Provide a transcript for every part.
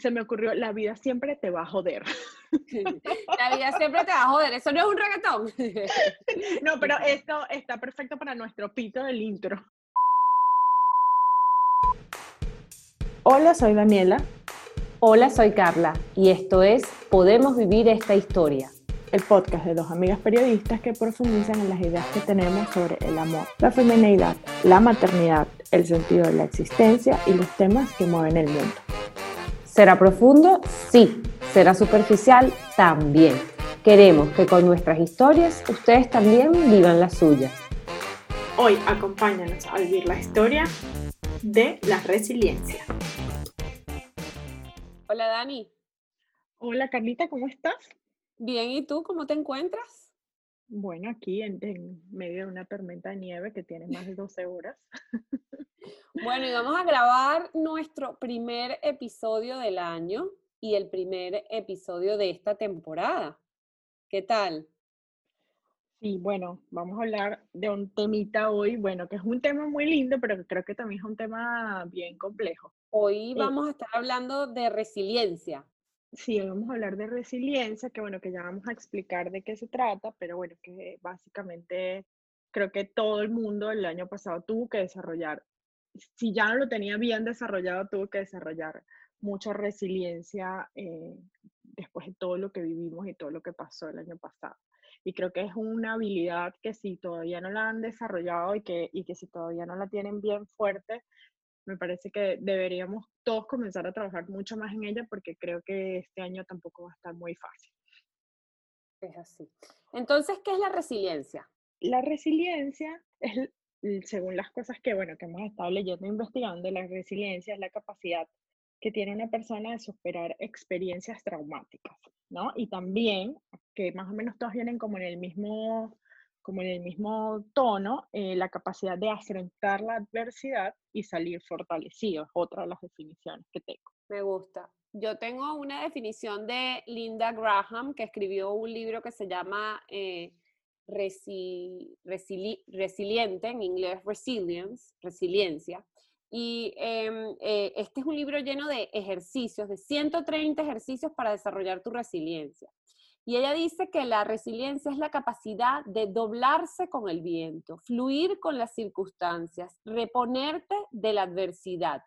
se me ocurrió, la vida siempre te va a joder. La vida siempre te va a joder, eso no es un reggaetón. No, pero esto está perfecto para nuestro pito del intro. Hola, soy Daniela. Hola, soy Carla y esto es Podemos Vivir esta Historia. El podcast de dos amigas periodistas que profundizan en las ideas que tenemos sobre el amor, la feminidad, la maternidad, el sentido de la existencia y los temas que mueven el mundo. ¿Será profundo? Sí. ¿Será superficial? También. Queremos que con nuestras historias ustedes también vivan las suyas. Hoy acompáñanos a vivir la historia de la resiliencia. Hola Dani. Hola Carlita, ¿cómo estás? Bien, ¿y tú cómo te encuentras? Bueno, aquí en, en medio de una tormenta de nieve que tiene más de 12 horas. Bueno, y vamos a grabar nuestro primer episodio del año y el primer episodio de esta temporada. ¿Qué tal? Sí, bueno, vamos a hablar de un temita hoy, bueno, que es un tema muy lindo, pero creo que también es un tema bien complejo. Hoy Eh, vamos a estar hablando de resiliencia. Sí, vamos a hablar de resiliencia, que bueno, que ya vamos a explicar de qué se trata, pero bueno, que básicamente creo que todo el mundo el año pasado tuvo que desarrollar, si ya no lo tenía bien desarrollado, tuvo que desarrollar mucha resiliencia eh, después de todo lo que vivimos y todo lo que pasó el año pasado. Y creo que es una habilidad que si todavía no la han desarrollado y que, y que si todavía no la tienen bien fuerte, me parece que deberíamos todos comenzar a trabajar mucho más en ella porque creo que este año tampoco va a estar muy fácil. Es así. Entonces, ¿qué es la resiliencia? La resiliencia es, según las cosas que, bueno, que hemos estado leyendo e investigando, la resiliencia es la capacidad que tiene una persona de superar experiencias traumáticas, ¿no? Y también, que más o menos todas vienen como en el mismo, como en el mismo tono, eh, la capacidad de afrontar la adversidad y salir fortalecido, es otra de las definiciones que tengo. Me gusta. Yo tengo una definición de Linda Graham, que escribió un libro que se llama eh, Resi- Resili- Resiliente, en inglés Resilience, Resiliencia. Y em, eh, este es un libro lleno de ejercicios, de 130 ejercicios para desarrollar tu resiliencia. Y ella dice que la resiliencia es la capacidad de doblarse con el viento, fluir con las circunstancias, reponerte de la adversidad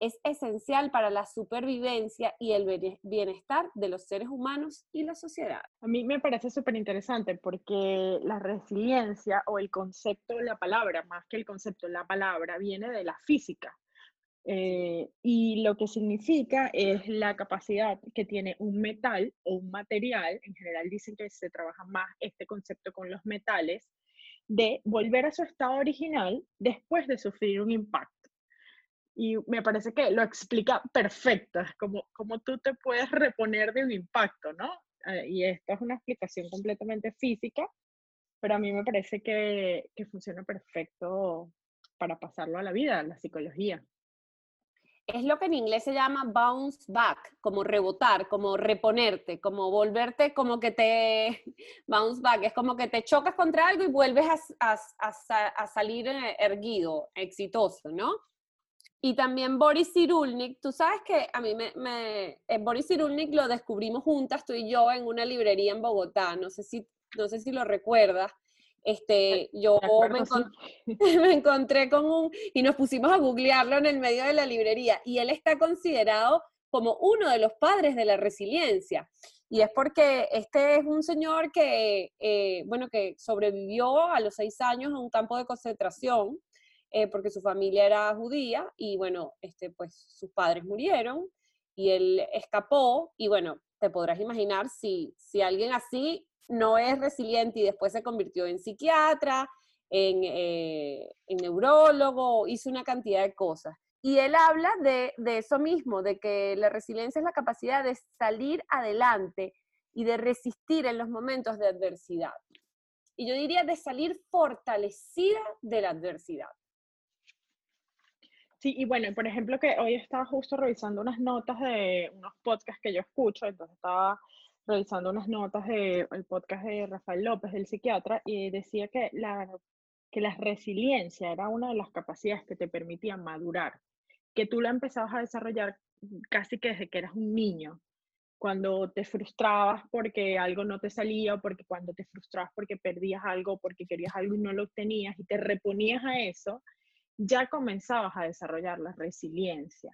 es esencial para la supervivencia y el bienestar de los seres humanos y la sociedad. A mí me parece súper interesante porque la resiliencia o el concepto, la palabra, más que el concepto, la palabra viene de la física. Eh, y lo que significa es la capacidad que tiene un metal o un material, en general dicen que se trabaja más este concepto con los metales, de volver a su estado original después de sufrir un impacto. Y me parece que lo explica perfecto, como, como tú te puedes reponer de un impacto, ¿no? Eh, y esto es una explicación completamente física, pero a mí me parece que, que funciona perfecto para pasarlo a la vida, a la psicología. Es lo que en inglés se llama bounce back, como rebotar, como reponerte, como volverte, como que te bounce back, es como que te chocas contra algo y vuelves a, salir eh, erguido, exitoso, ¿no? Y también Boris Cyrulnik, tú sabes que a mí me, me- eh, Boris Cyrulnik lo descubrimos juntas, tú y yo, en una librería en Bogotá, no sé si, no sé si lo recuerdas. Este, yo De acuerdo, me, sí. encon- me encontré con un, y nos pusimos a googlearlo en el medio de la librería, y él está considerado como uno de los padres de la resiliencia. Y es porque este es un señor que, eh, bueno, que sobrevivió a los seis años a un campo de concentración, eh, porque su familia era judía, y bueno, este, pues sus padres murieron, y él escapó, y bueno, te podrás imaginar si, si alguien así no es resiliente y después se convirtió en psiquiatra, en, eh, en neurólogo, hizo una cantidad de cosas. Y él habla de, de eso mismo, de que la resiliencia es la capacidad de salir adelante y de resistir en los momentos de adversidad. Y yo diría de salir fortalecida de la adversidad. Sí, y bueno, por ejemplo, que hoy estaba justo revisando unas notas de unos podcasts que yo escucho, entonces estaba revisando unas notas del podcast de Rafael López, del psiquiatra, y decía que la, que la resiliencia era una de las capacidades que te permitían madurar, que tú la empezabas a desarrollar casi que desde que eras un niño, cuando te frustrabas porque algo no te salía, o porque cuando te frustrabas porque perdías algo, porque querías algo y no lo obtenías y te reponías a eso, ya comenzabas a desarrollar la resiliencia.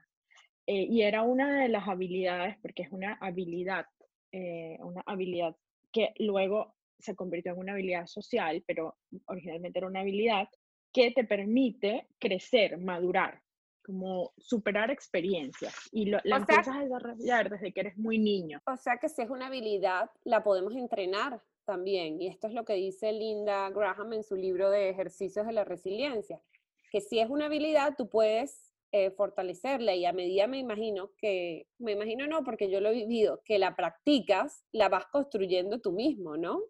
Eh, y era una de las habilidades, porque es una habilidad, eh, una habilidad que luego se convirtió en una habilidad social, pero originalmente era una habilidad que te permite crecer, madurar, como superar experiencias y lo, la empiezas a desarrollar desde que eres muy niño. O sea que si es una habilidad, la podemos entrenar también. Y esto es lo que dice Linda Graham en su libro de ejercicios de la resiliencia, que si es una habilidad, tú puedes eh, fortalecerla y a medida me imagino que, me imagino no, porque yo lo he vivido, que la practicas, la vas construyendo tú mismo, ¿no?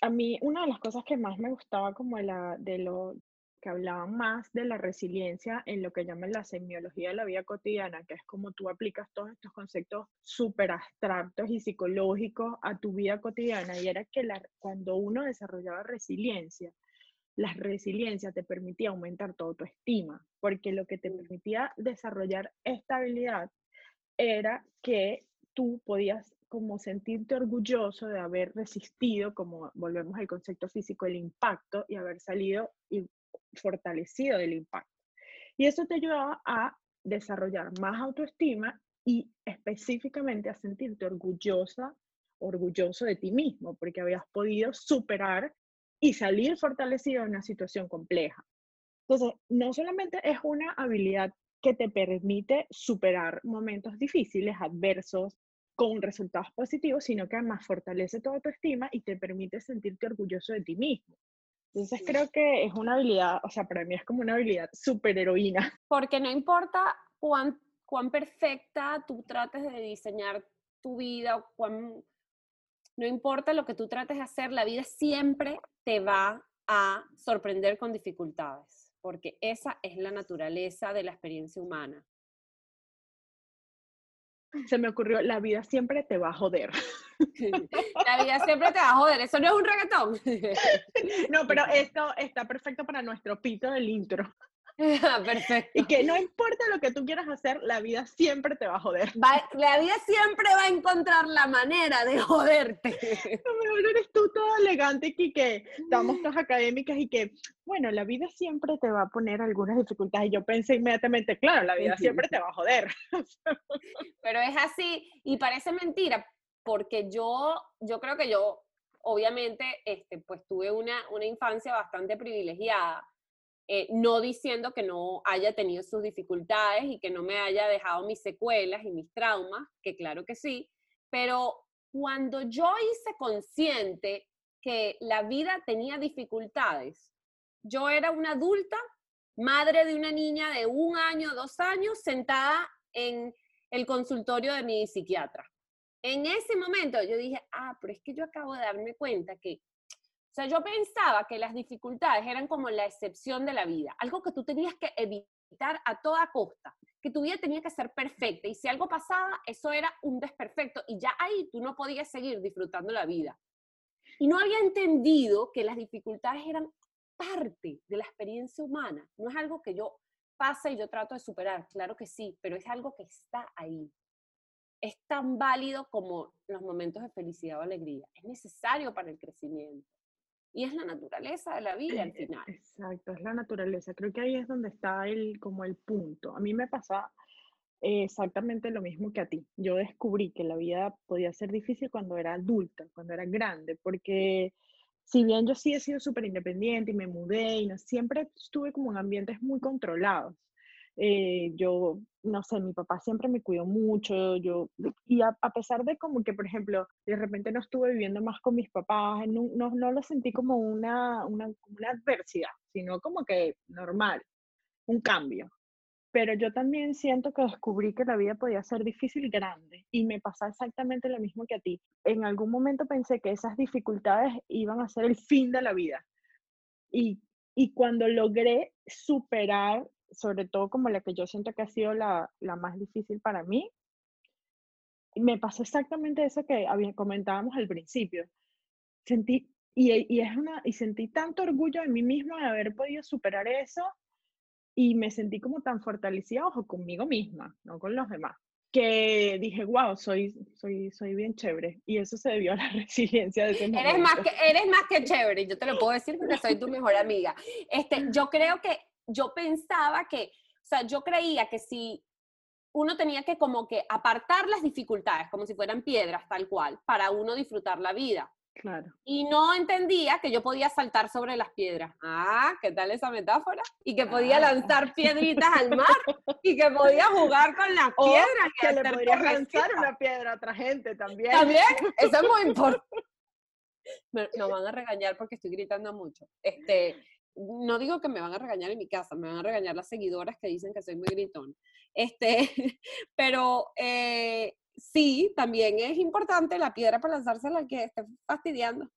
A mí una de las cosas que más me gustaba como la, de, lo, que hablaban más de la resiliencia en lo que llaman la semiología de la vida cotidiana, que es como tú aplicas todos estos conceptos súper abstractos y psicológicos a tu vida cotidiana. Y era que cuando uno desarrollaba resiliencia, la resiliencia te permitía aumentar tu autoestima, porque lo que te permitía desarrollar esta habilidad era que tú podías como sentirte orgulloso de haber resistido, como volvemos al concepto físico, el impacto y haber salido y fortalecido del impacto. Y eso te ayudaba a desarrollar más autoestima y específicamente a sentirte orgullosa, orgulloso de ti mismo, porque habías podido superar y salir fortalecido en una situación compleja. Entonces, no solamente es una habilidad que te permite superar momentos difíciles, adversos, con resultados positivos, sino que además fortalece tu autoestima y te permite sentirte orgulloso de ti mismo. Entonces creo que es una habilidad, o sea, para mí es como una habilidad súper heroína. Porque no importa cuán, cuán perfecta tú trates de diseñar tu vida o cuán, no importa lo que tú trates de hacer, la vida siempre te va a sorprender con dificultades, porque esa es la naturaleza de la experiencia humana se me ocurrió, la vida siempre te va a joder. La vida siempre te va a joder, eso no es un reggaetón. No, pero esto está perfecto para nuestro pito del intro. Perfecto. Y que no importa lo que tú quieras hacer, la vida siempre te va a joder. la vida siempre va a encontrar la manera de joderte. Lo mejor eres tú todo elegante y que estamos todas académicas y que, bueno, la vida siempre te va a poner algunas dificultades. Y yo pensé inmediatamente, claro, la vida siempre te va a joder. Pero es así y parece mentira porque yo, yo creo que yo, obviamente, este, pues tuve una, una infancia bastante privilegiada eh, no diciendo que no haya tenido sus dificultades y que no me haya dejado mis secuelas y mis traumas, que claro que sí, pero cuando yo hice consciente que la vida tenía dificultades, yo era una adulta, madre de una niña de un año, dos años, sentada en el consultorio de mi psiquiatra. En ese momento yo dije, ah, pero es que yo acabo de darme cuenta que sea, yo pensaba que las dificultades eran como la excepción de la vida, algo que tú tenías que evitar a toda costa, que tu vida tenía que ser perfecta y si algo pasaba, eso era un desperfecto y ya ahí tú no podías seguir disfrutando la vida. Y no había entendido que las dificultades eran parte de la experiencia humana, no es algo que yo pase y yo trato de superar, claro que sí, pero es algo que está ahí. Es tan válido como los momentos de felicidad o alegría, es necesario para el crecimiento. Y es la naturaleza de la vida al eh, final. Exacto, es la naturaleza. Creo que ahí es donde está el, como el punto. A mí me pasa exactamente lo mismo que a ti. Yo descubrí que la vida podía ser difícil cuando era adulta, cuando era grande, porque si bien yo sí he sido súper independiente y me mudé y no, siempre estuve como en ambientes muy controlados. Eh, yo, no sé, mi papá siempre me cuidó mucho, yo, y a, pesar de como que, por ejemplo, de repente no estuve viviendo más con mis papás, no, no, no lo sentí como una, una, una adversidad, sino como que normal, un cambio. Pero yo también siento que descubrí que la vida podía ser difícil y grande, y me pasa exactamente lo mismo que a ti. En algún momento pensé que esas dificultades iban a ser el fin de la vida. Y, y cuando logré superar sobre todo como la que yo siento que ha sido la, la más difícil para mí, me pasó exactamente eso que comentábamos al principio. Sentí, y, y, es una, y sentí tanto orgullo de mí misma de haber podido superar eso y me sentí como tan fortalecida, ojo, conmigo misma, no con los demás. que dije, wow, soy, soy, soy bien chévere. Y eso se debió a la resiliencia de ese momento. Eres más que, eres más que chévere, yo te lo puedo decir porque soy tu mejor amiga. Este, yo creo que, yo pensaba que, o sea, yo creía que si uno tenía que como que apartar las dificultades, como si fueran piedras, tal cual, para uno disfrutar la vida. Claro. Y no entendía que yo podía saltar sobre las piedras. Ah, ¿qué tal esa metáfora? Y que podía Ah. lanzar piedritas al mar y que podía jugar con las O piedras. y que le hacer podrías lanzar una piedra a otra gente también. También, eso es muy importante. Nos van a regañar porque estoy gritando mucho. Este, no digo que me van a regañar en mi casa, me van a regañar las seguidoras que dicen que soy muy gritón. Este, pero eh, sí, también es importante la piedra para lanzársela al que esté fastidiando.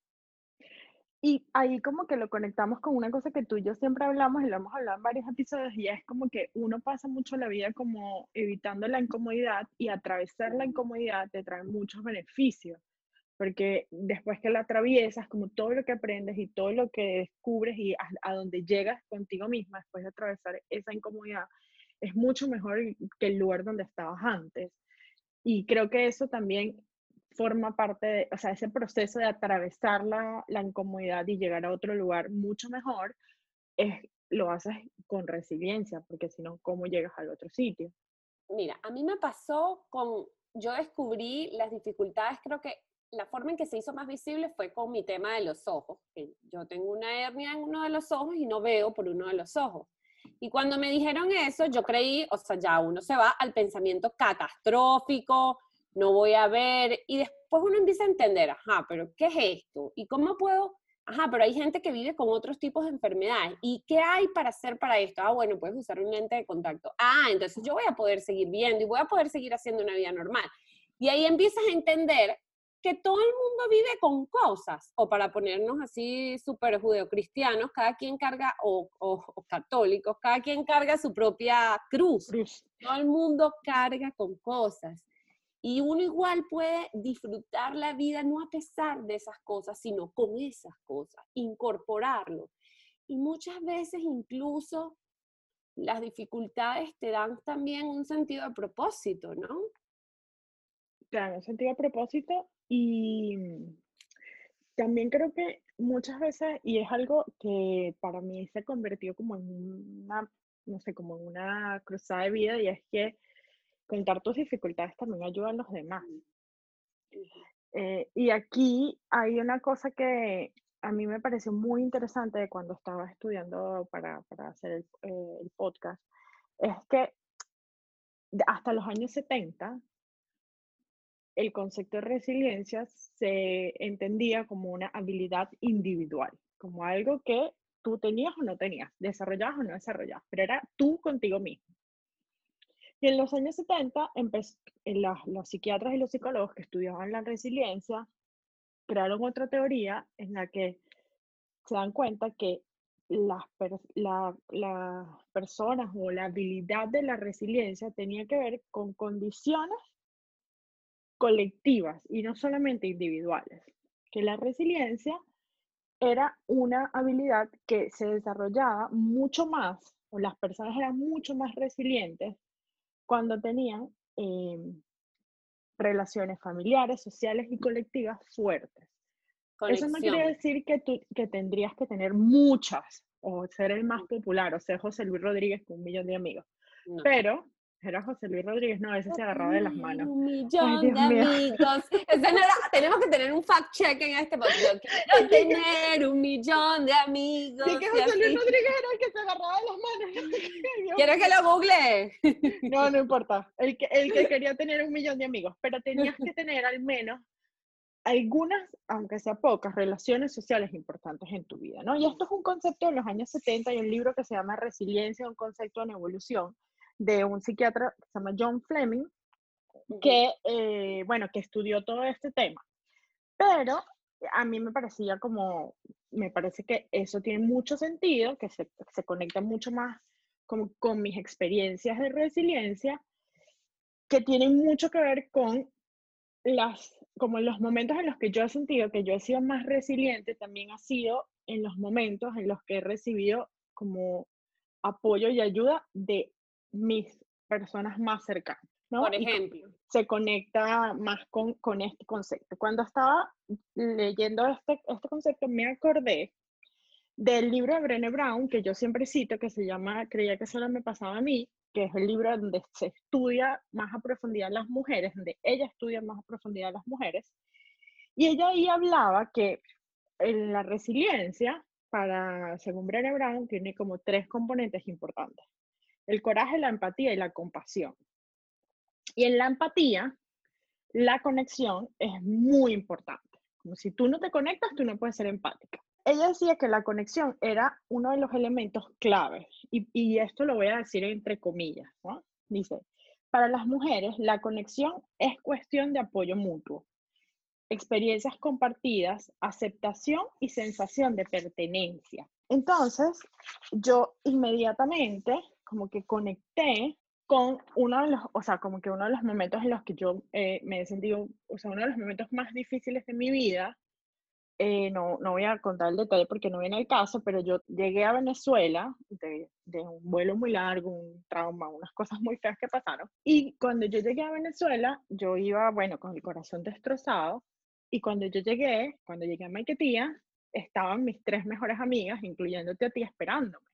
Y ahí como que lo conectamos con una cosa que tú y yo siempre hablamos y lo hemos hablado en varios episodios y es como que uno pasa mucho la vida como evitando la incomodidad y atravesar la incomodidad te trae muchos beneficios, porque después que la atraviesas, como todo lo que aprendes y todo lo que descubres y a, a donde llegas contigo misma después de atravesar esa incomodidad, es mucho mejor que el lugar donde estabas antes. Y creo que eso también forma parte de, o sea, ese proceso de atravesar la, la incomodidad y llegar a otro lugar mucho mejor, es, lo haces con resiliencia, porque si no, ¿cómo llegas al otro sitio? Mira, a mí me pasó con, yo descubrí las dificultades, creo que la forma en que se hizo más visible fue con mi tema de los ojos. Yo tengo una hernia en uno de los ojos y no veo por uno de los ojos. Y cuando me dijeron eso, yo creí, o sea, ya uno se va al pensamiento catastrófico, no voy a ver, y después uno empieza a entender, ajá, pero ¿qué es esto? ¿Y cómo puedo? Ajá, pero hay gente que vive con otros tipos de enfermedades. ¿Y qué hay para hacer para esto? Ah, bueno, puedes usar un lente de contacto. Ah, entonces yo voy a poder seguir viendo y voy a poder seguir haciendo una vida normal. Y ahí empiezas a entender que todo el mundo vive con cosas, o para ponernos así súper judeocristianos, cada quien carga, o, o, o católicos, cada quien carga su propia cruz. Cruz. Todo el mundo carga con cosas. Y uno igual puede disfrutar la vida no a pesar de esas cosas, sino con esas cosas, incorporarlo. Y muchas veces incluso las dificultades te dan también un sentido de propósito, ¿no? Dan un sentido a propósito y también creo que muchas veces, y es algo que para mí se convirtió como en una, no sé, como en una cruzada de vida, y es que contar tus dificultades también ayuda a los demás. Eh, y aquí hay una cosa que a mí me pareció muy interesante cuando estaba estudiando para, para hacer el, eh, el podcast, es que hasta los años 70, el concepto de resiliencia se entendía como una habilidad individual, como algo que tú tenías o no tenías, desarrollabas o no desarrollabas, pero era tú contigo mismo. Y en los años 70, empez- en la- los psiquiatras y los psicólogos que estudiaban la resiliencia crearon otra teoría en la que se dan cuenta que las, la- las personas o la habilidad de la resiliencia tenía que ver con condiciones colectivas y no solamente individuales. Que la resiliencia era una habilidad que se desarrollaba mucho más, o las personas eran mucho más resilientes cuando tenían em, relaciones familiares, sociales y colectivas fuertes. Eso no quiere decir que tú que tendrías que tener muchas o ser el más popular o ser José Luis Rodríguez con un millón de amigos. No. Pero era José Luis Rodríguez, no, ese se agarraba de las manos. Un millón Dios de amigos. Ese no era- tenemos que tener un fact check en este podcast. Quiero tener un millón de amigos. Sí, que José Luis. Rodríguez era el que se agarraba de las manos. Ay, ¿Quieres que lo google? No, no importa. El que, el que quería tener un millón de amigos, pero tenías que tener al menos algunas, aunque sea pocas, relaciones sociales importantes en tu vida, ¿no? Y esto es un concepto de los años 70 y un libro que se llama Resiliencia, un concepto en evolución, de un psiquiatra que se llama John Fleming, que, eh, bueno, que estudió todo este tema. Pero a mí me parecía como, me parece que eso tiene mucho sentido, que se, se conecta mucho más con, con mis experiencias de resiliencia, que tienen mucho que ver con las, como en los momentos en los que yo he sentido que yo he sido más resiliente, también ha sido en los momentos en los que he recibido como apoyo y ayuda de mis personas más cercanas. ¿no? Por ejemplo. Se conecta más con, con este concepto. Cuando estaba leyendo este, este concepto, me acordé del libro de Brené Brown, que yo siempre cito, que se llama Creía que solo me pasaba a mí, que es el libro donde se estudia más a profundidad las mujeres, donde ella estudia más a profundidad las mujeres. Y ella ahí hablaba que en la resiliencia, para, según Brené Brown, tiene como tres componentes importantes. El coraje, la empatía y la compasión. Y en la empatía, la conexión es muy importante. Como si tú no te conectas, tú no puedes ser empática. Ella decía que la conexión era uno de los elementos claves, y, y esto lo voy a decir entre comillas, ¿no? Dice, para las mujeres, la conexión es cuestión de apoyo mutuo, experiencias compartidas, aceptación y sensación de pertenencia. Entonces, yo inmediatamente como que conecté con uno de los, o sea, como que uno de los momentos en los que yo eh, me he sentido, o sea, uno de los momentos más difíciles de mi vida, eh, no, no voy a contar el detalle porque no viene el caso, pero yo llegué a Venezuela de, de, un vuelo muy largo, un trauma, unas cosas muy feas que pasaron. Y cuando yo llegué a Venezuela, yo iba, bueno, con el corazón destrozado. Y cuando yo llegué, cuando llegué a Maiquetía, estaban mis tres mejores amigas, incluyéndote a ti, esperándome.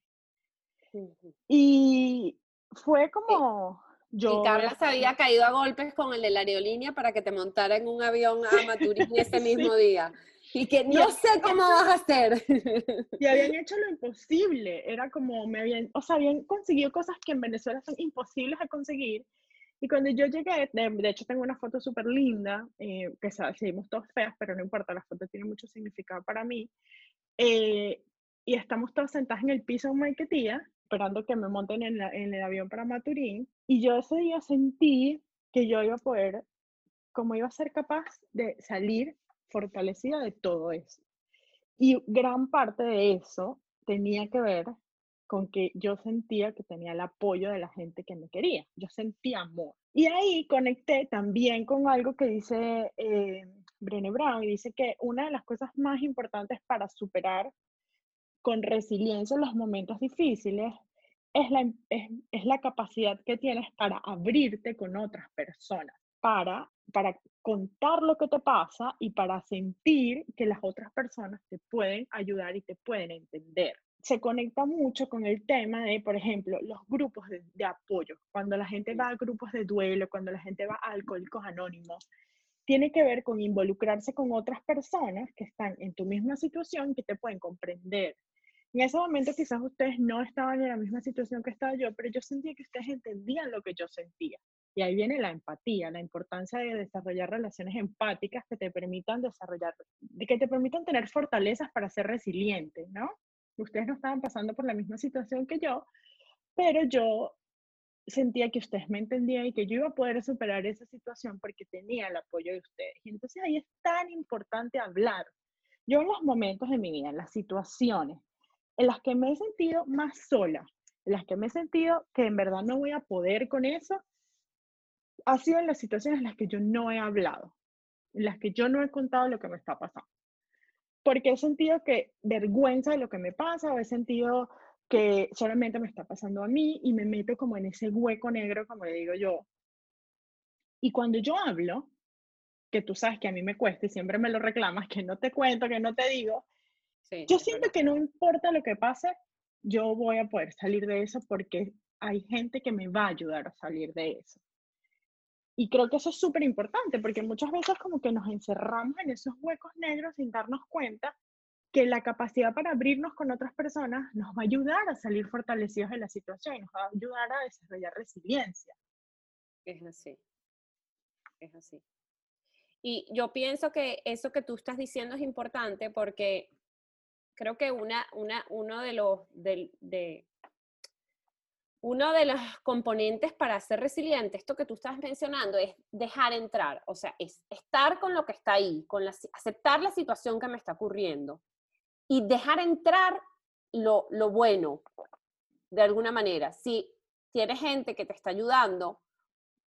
Y fue como... Yo y Carla se había caído a golpes con el de la aerolínea para que te montara en un avión a Maturín ese mismo día. Y que no sé cómo vas a hacer. Y habían hecho lo imposible. Era como, me habían, o sea, habían conseguido cosas que en Venezuela son imposibles de conseguir. Y cuando yo llegué, de, hecho tengo una foto súper linda, eh, que seguimos todos feas, pero no importa, la foto tiene mucho significado para mí. Eh, y estamos todos sentados en el piso de Maiquetía, esperando que me monten en, en, el avión para Maturín. Y yo ese día sentí que yo iba a poder, como iba a ser capaz de salir fortalecida de todo eso. Y gran parte de eso tenía que ver con que yo sentía que tenía el apoyo de la gente que me quería. Yo sentía amor. Y ahí conecté también con algo que dice eh, Brené Brown y dice que una de las cosas más importantes para superar con resiliencia en los momentos difíciles es la, es, es la capacidad que tienes para abrirte con otras personas, para, para contar lo que te pasa y para sentir que las otras personas te pueden ayudar y te pueden entender. Se conecta mucho con el tema de, por ejemplo, los grupos de, de apoyo. Cuando la gente va a grupos de duelo, cuando la gente va a alcohólicos anónimos, tiene que ver con involucrarse con otras personas que están en tu misma situación, que te pueden comprender. En ese momento quizás ustedes no estaban en la misma situación que estaba yo, pero yo sentía que ustedes entendían lo que yo sentía. Y ahí viene la empatía, la importancia de desarrollar relaciones empáticas que te permitan desarrollar, que te permitan tener fortalezas para ser resiliente, ¿no? Ustedes no estaban pasando por la misma situación que yo, pero yo sentía que ustedes me entendían y que yo iba a poder superar esa situación porque tenía el apoyo de ustedes. Y entonces ahí es tan importante hablar. Yo en los momentos de mi vida, en las situaciones en las que me he sentido más sola, en las que me he sentido que en verdad no voy a poder con eso, ha sido en las situaciones en las que yo no he hablado, en las que yo no he contado lo que me está pasando. Porque he sentido que vergüenza de lo que me pasa o he sentido que solamente me está pasando a mí y me meto como en ese hueco negro, como le digo yo. Y cuando yo hablo, que tú sabes que a mí me cuesta y siempre me lo reclamas, que no te cuento, que no te digo, yo siento que no importa lo que pase, yo voy a poder salir de eso porque hay gente que me va a ayudar a salir de eso. Y creo que eso es súper importante porque muchas veces como que nos encerramos en esos huecos negros sin darnos cuenta que la capacidad para abrirnos con otras personas nos va a ayudar a salir fortalecidos de la situación y nos va a ayudar a desarrollar resiliencia. Es así. Es así. Y yo pienso que eso que tú estás diciendo es importante porque creo que una, uno de los, de, uno de los componentes para ser resiliente, esto que tú estás mencionando, es dejar entrar, o sea, es estar con lo que está ahí, con la, aceptar la situación que me está ocurriendo y dejar entrar lo, lo bueno, de alguna manera. Si tienes gente que te está ayudando,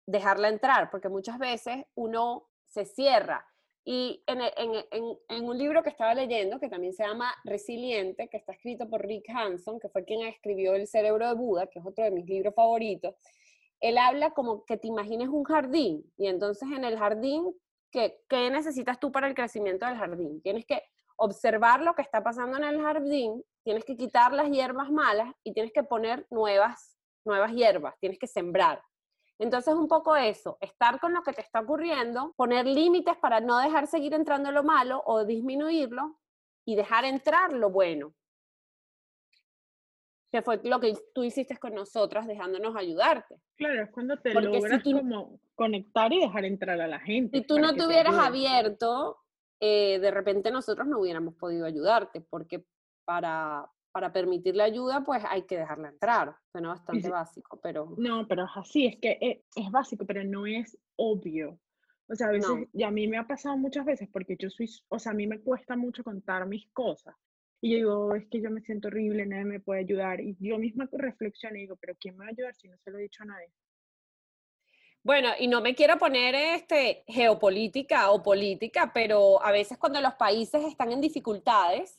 dejarla entrar, porque muchas veces uno se cierra y en, en, en, en, un libro que estaba leyendo, que también se llama Resiliente, que está escrito por Rick Hanson, que fue quien escribió El cerebro de Buda, que es otro de mis libros favoritos, él habla como que te imagines un jardín y entonces en el jardín, ¿qué, ¿qué necesitas tú para el crecimiento del jardín? Tienes que observar lo que está pasando en el jardín, tienes que quitar las hierbas malas y tienes que poner nuevas, nuevas hierbas, tienes que sembrar. Entonces, un poco eso, estar con lo que te está ocurriendo, poner límites para no dejar seguir entrando lo malo o disminuirlo y dejar entrar lo bueno que fue lo que tú hiciste con nosotras, dejándonos ayudarte. Claro, es cuando te logras como conectar y dejar entrar a la gente. Si tú no te hubieras abierto, eh, de repente nosotros no hubiéramos podido ayudarte, porque para, para permitir la ayuda, pues hay que dejarla entrar. Suena bastante básico, pero... No, pero es así, es que es, es, básico, pero no es obvio. O sea, a veces, y a mí me ha pasado muchas veces, porque yo soy, o sea, a mí me cuesta mucho contar mis cosas. Y yo digo, es que yo me siento horrible, nadie me puede ayudar. Y yo misma reflexiono y digo, pero ¿quién me va a ayudar si no se lo he dicho a nadie? Bueno, y no me quiero poner este, geopolítica o política, pero a veces cuando los países están en dificultades,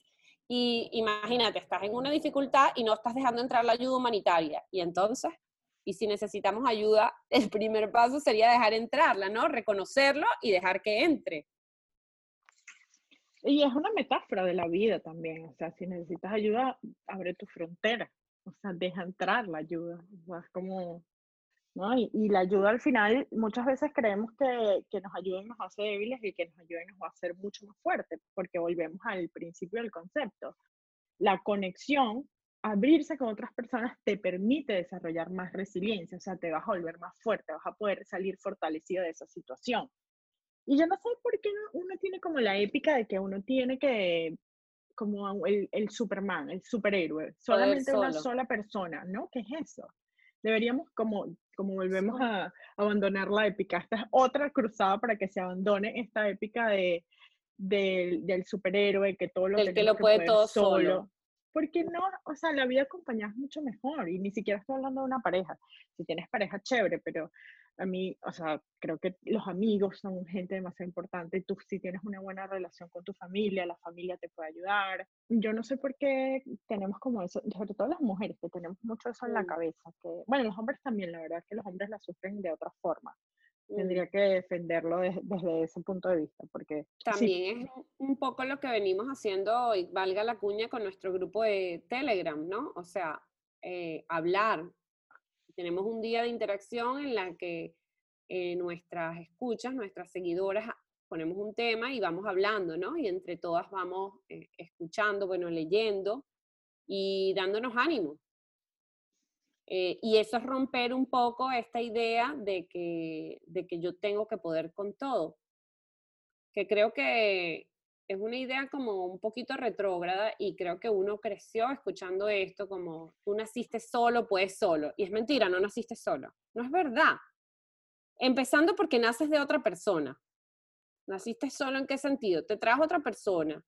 y imagínate, estás en una dificultad y no estás dejando entrar la ayuda humanitaria. Y entonces, y si necesitamos ayuda, el primer paso sería dejar entrarla, ¿no? Reconocerlo y dejar que entre. Y es una metáfora de la vida también, o sea, si necesitas ayuda, abre tu frontera, o sea, deja entrar la ayuda, es como, ¿no? Y, y, la ayuda al final, muchas veces creemos que, que nos ayuda y nos hace débiles y que nos ayuda y nos va a hacer mucho más fuerte, porque volvemos al principio del concepto. La conexión, abrirse con otras personas te permite desarrollar más resiliencia, o sea, te vas a volver más fuerte, vas a poder salir fortalecido de esa situación. Y yo no sé por qué uno tiene como la épica de que uno tiene que, como el, el Superman, el superhéroe, solamente una sola persona, ¿no? ¿Qué es eso? Deberíamos como, como volvemos a abandonar la épica. Esta es otra cruzada para que se abandone esta épica de, del superhéroe, que todo lo el que lo puede todo solo. Porque no, o sea, la vida acompañada es mucho mejor y ni siquiera estoy hablando de una pareja. Si tienes pareja, chévere, pero a mí, o sea, creo que los amigos son gente demasiado importante. Tú si tienes una buena relación con tu familia, la familia te puede ayudar. Yo no sé por qué tenemos como eso, sobre todo las mujeres, que tenemos mucho eso en la cabeza. Que, bueno, los hombres también, la verdad es que los hombres la sufren de otra forma. Tendría que defenderlo desde ese punto de vista, porque... También es un poco lo que venimos haciendo, y valga la cuña, con nuestro grupo de Telegram, ¿no? O sea, eh, hablar, tenemos un día de interacción en la que eh, nuestras escuchas, nuestras seguidoras, ponemos un tema y vamos hablando, ¿no? Y entre todas vamos eh, escuchando, bueno, leyendo y dándonos ánimo. Eh, y eso es romper un poco esta idea de que, de que yo tengo que poder con todo. Que creo que es una idea como un poquito retrógrada y creo que uno creció escuchando esto como tú naciste solo, pues solo. Y es mentira, no naciste solo. No es verdad. Empezando porque naces de otra persona. ¿Naciste solo en qué sentido? Te trajo otra persona.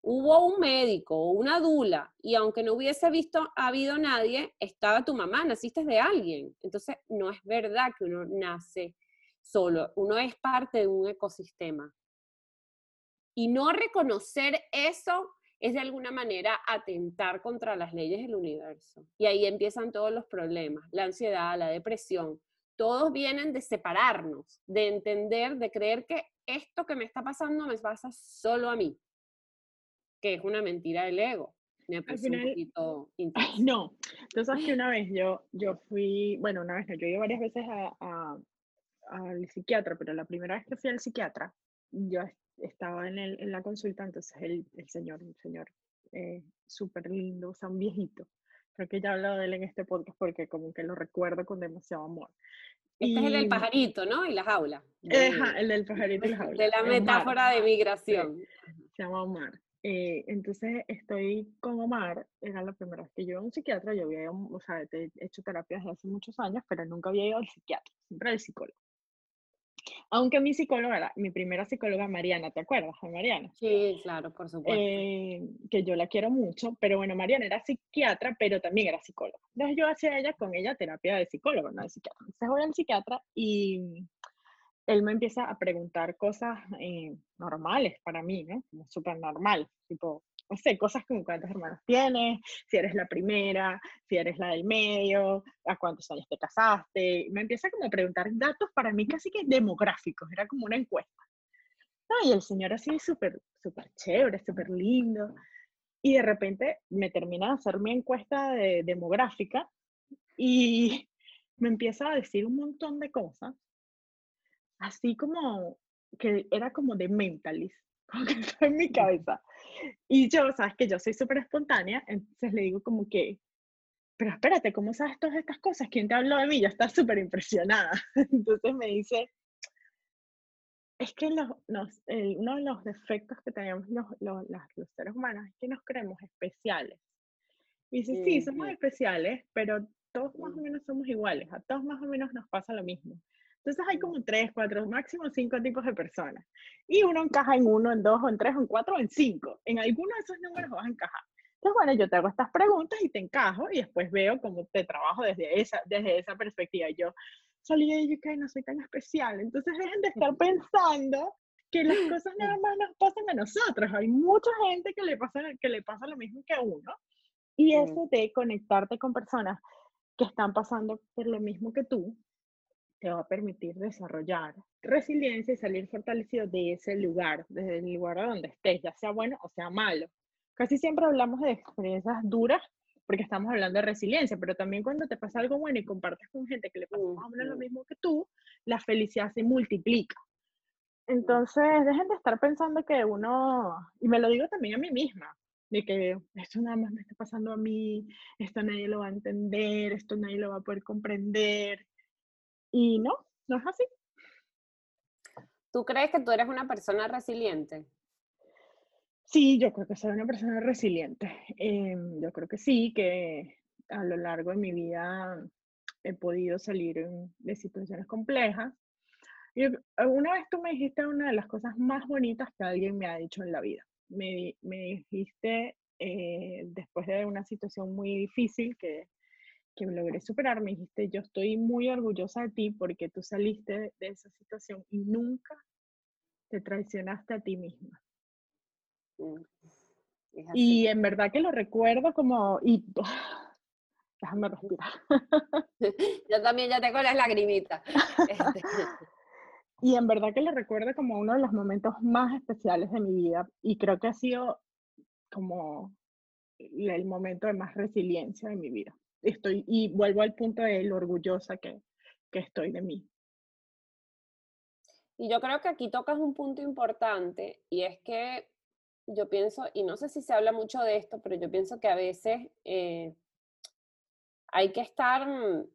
Hubo un médico o una dula y aunque no hubiese visto habido nadie, estaba tu mamá, naciste de alguien. Entonces, no es verdad que uno nace solo, uno es parte de un ecosistema. Y no reconocer eso es de alguna manera atentar contra las leyes del universo. Y ahí empiezan todos los problemas, la ansiedad, la depresión. Todos vienen de separarnos, de entender, de creer que esto que me está pasando me pasa solo a mí, que es una mentira del ego. Me parece un poquito No, entonces que una vez yo, yo fui, bueno, una vez no, yo iba varias veces a, al psiquiatra, pero la primera vez que fui al psiquiatra, yo estaba en, el, en la consulta, entonces el, el señor, un señor eh, súper lindo, o sea, un viejito. Creo que ya he hablado de él en este podcast porque como que lo recuerdo con demasiado amor. Este es el del pajarito, ¿no? Y las aulas. el del pajarito y las aulas. De la metáfora de migración. se llama Omar. Eh, entonces estoy con Omar, era la primera vez que yo iba a un psiquiatra, yo había o sea, he hecho terapias desde hace muchos años, pero nunca había ido al psiquiatra, siempre al psicólogo. Aunque mi psicóloga, mi primera psicóloga, Mariana, ¿te acuerdas de Mariana? Sí, claro, por supuesto. Eh, que yo la quiero mucho, pero bueno, Mariana era psiquiatra, pero también era psicóloga. Entonces yo hacía ella con ella terapia de psicólogo, no de psiquiatra. Entonces voy al psiquiatra y él me empieza a preguntar cosas eh, normales para mí, ¿no? Como súper normal, tipo, no sé, cosas como cuántos hermanos tienes, si eres la primera, si eres la del medio, a cuántos años te casaste. Me empieza como a preguntar datos para mí casi que demográficos, era como una encuesta. y el señor así súper, súper chévere, súper lindo. Y de repente me termina de hacer mi encuesta de, demográfica y me empieza a decir un montón de cosas, así como que era como de mentalist, como que está en mi cabeza. Y yo, sabes que yo soy súper espontánea, entonces le digo como que, pero espérate, ¿cómo sabes todas estas cosas? ¿Quién te habló de mí? Yo estaba súper impresionada. Entonces me dice, es que los, uno de los defectos que tenemos los, los, los, seres humanos es que nos creemos especiales. Y dice, sí, somos especiales, pero todos más o menos somos iguales, a todos más o menos nos pasa lo mismo. Entonces hay como tres, cuatro, máximo cinco tipos de personas. Y uno encaja en uno, en dos, en tres, en cuatro, en cinco. En alguno de esos números vas a encajar. Entonces, bueno, yo te hago estas preguntas y te encajo y después veo cómo te trabajo desde esa, desde esa perspectiva. Yo salí de UK, no soy tan especial. Entonces dejen de estar pensando que las cosas nada más nos pasan a nosotros. Hay mucha gente que le pasa, que le pasa lo mismo que a uno. Y eso de conectarte con personas que están pasando por lo mismo que tú, te va a permitir desarrollar resiliencia y salir fortalecido de ese lugar, desde el lugar donde estés, ya sea bueno o sea malo. Casi siempre hablamos de experiencias duras porque estamos hablando de resiliencia, pero también cuando te pasa algo bueno y compartes con gente que le pasa más o menos lo mismo que tú, la felicidad se multiplica. Entonces, dejen de estar pensando que uno, y me lo digo también a mí misma, de que esto nada más me está pasando a mí, esto nadie lo va a entender, esto nadie lo va a poder comprender, y no, no es así. ¿Tú crees que tú eres una persona resiliente? Sí, yo creo que soy una persona resiliente. Em, yo creo que sí, que a lo largo de mi vida he podido salir de situaciones complejas. Y una vez tú me dijiste una de las cosas más bonitas que alguien me ha dicho en la vida. Me, me dijiste, eh, después de una situación muy difícil que que logré superar, me dijiste, yo estoy muy orgullosa de ti porque tú saliste de esa situación y nunca te traicionaste a ti misma. Mm, y en verdad que lo recuerdo como, y déjame respirar. Yo también ya tengo las lagrimitas. Este. y en verdad que lo recuerdo como uno de los momentos más especiales de mi vida y creo que ha sido como el momento de más resiliencia de mi vida estoy, y vuelvo al punto de lo orgullosa que, que estoy de mí. Y yo creo que aquí tocas un punto importante y es que yo pienso, y no sé si se habla mucho de esto, pero yo pienso que a veces eh, hay que estar,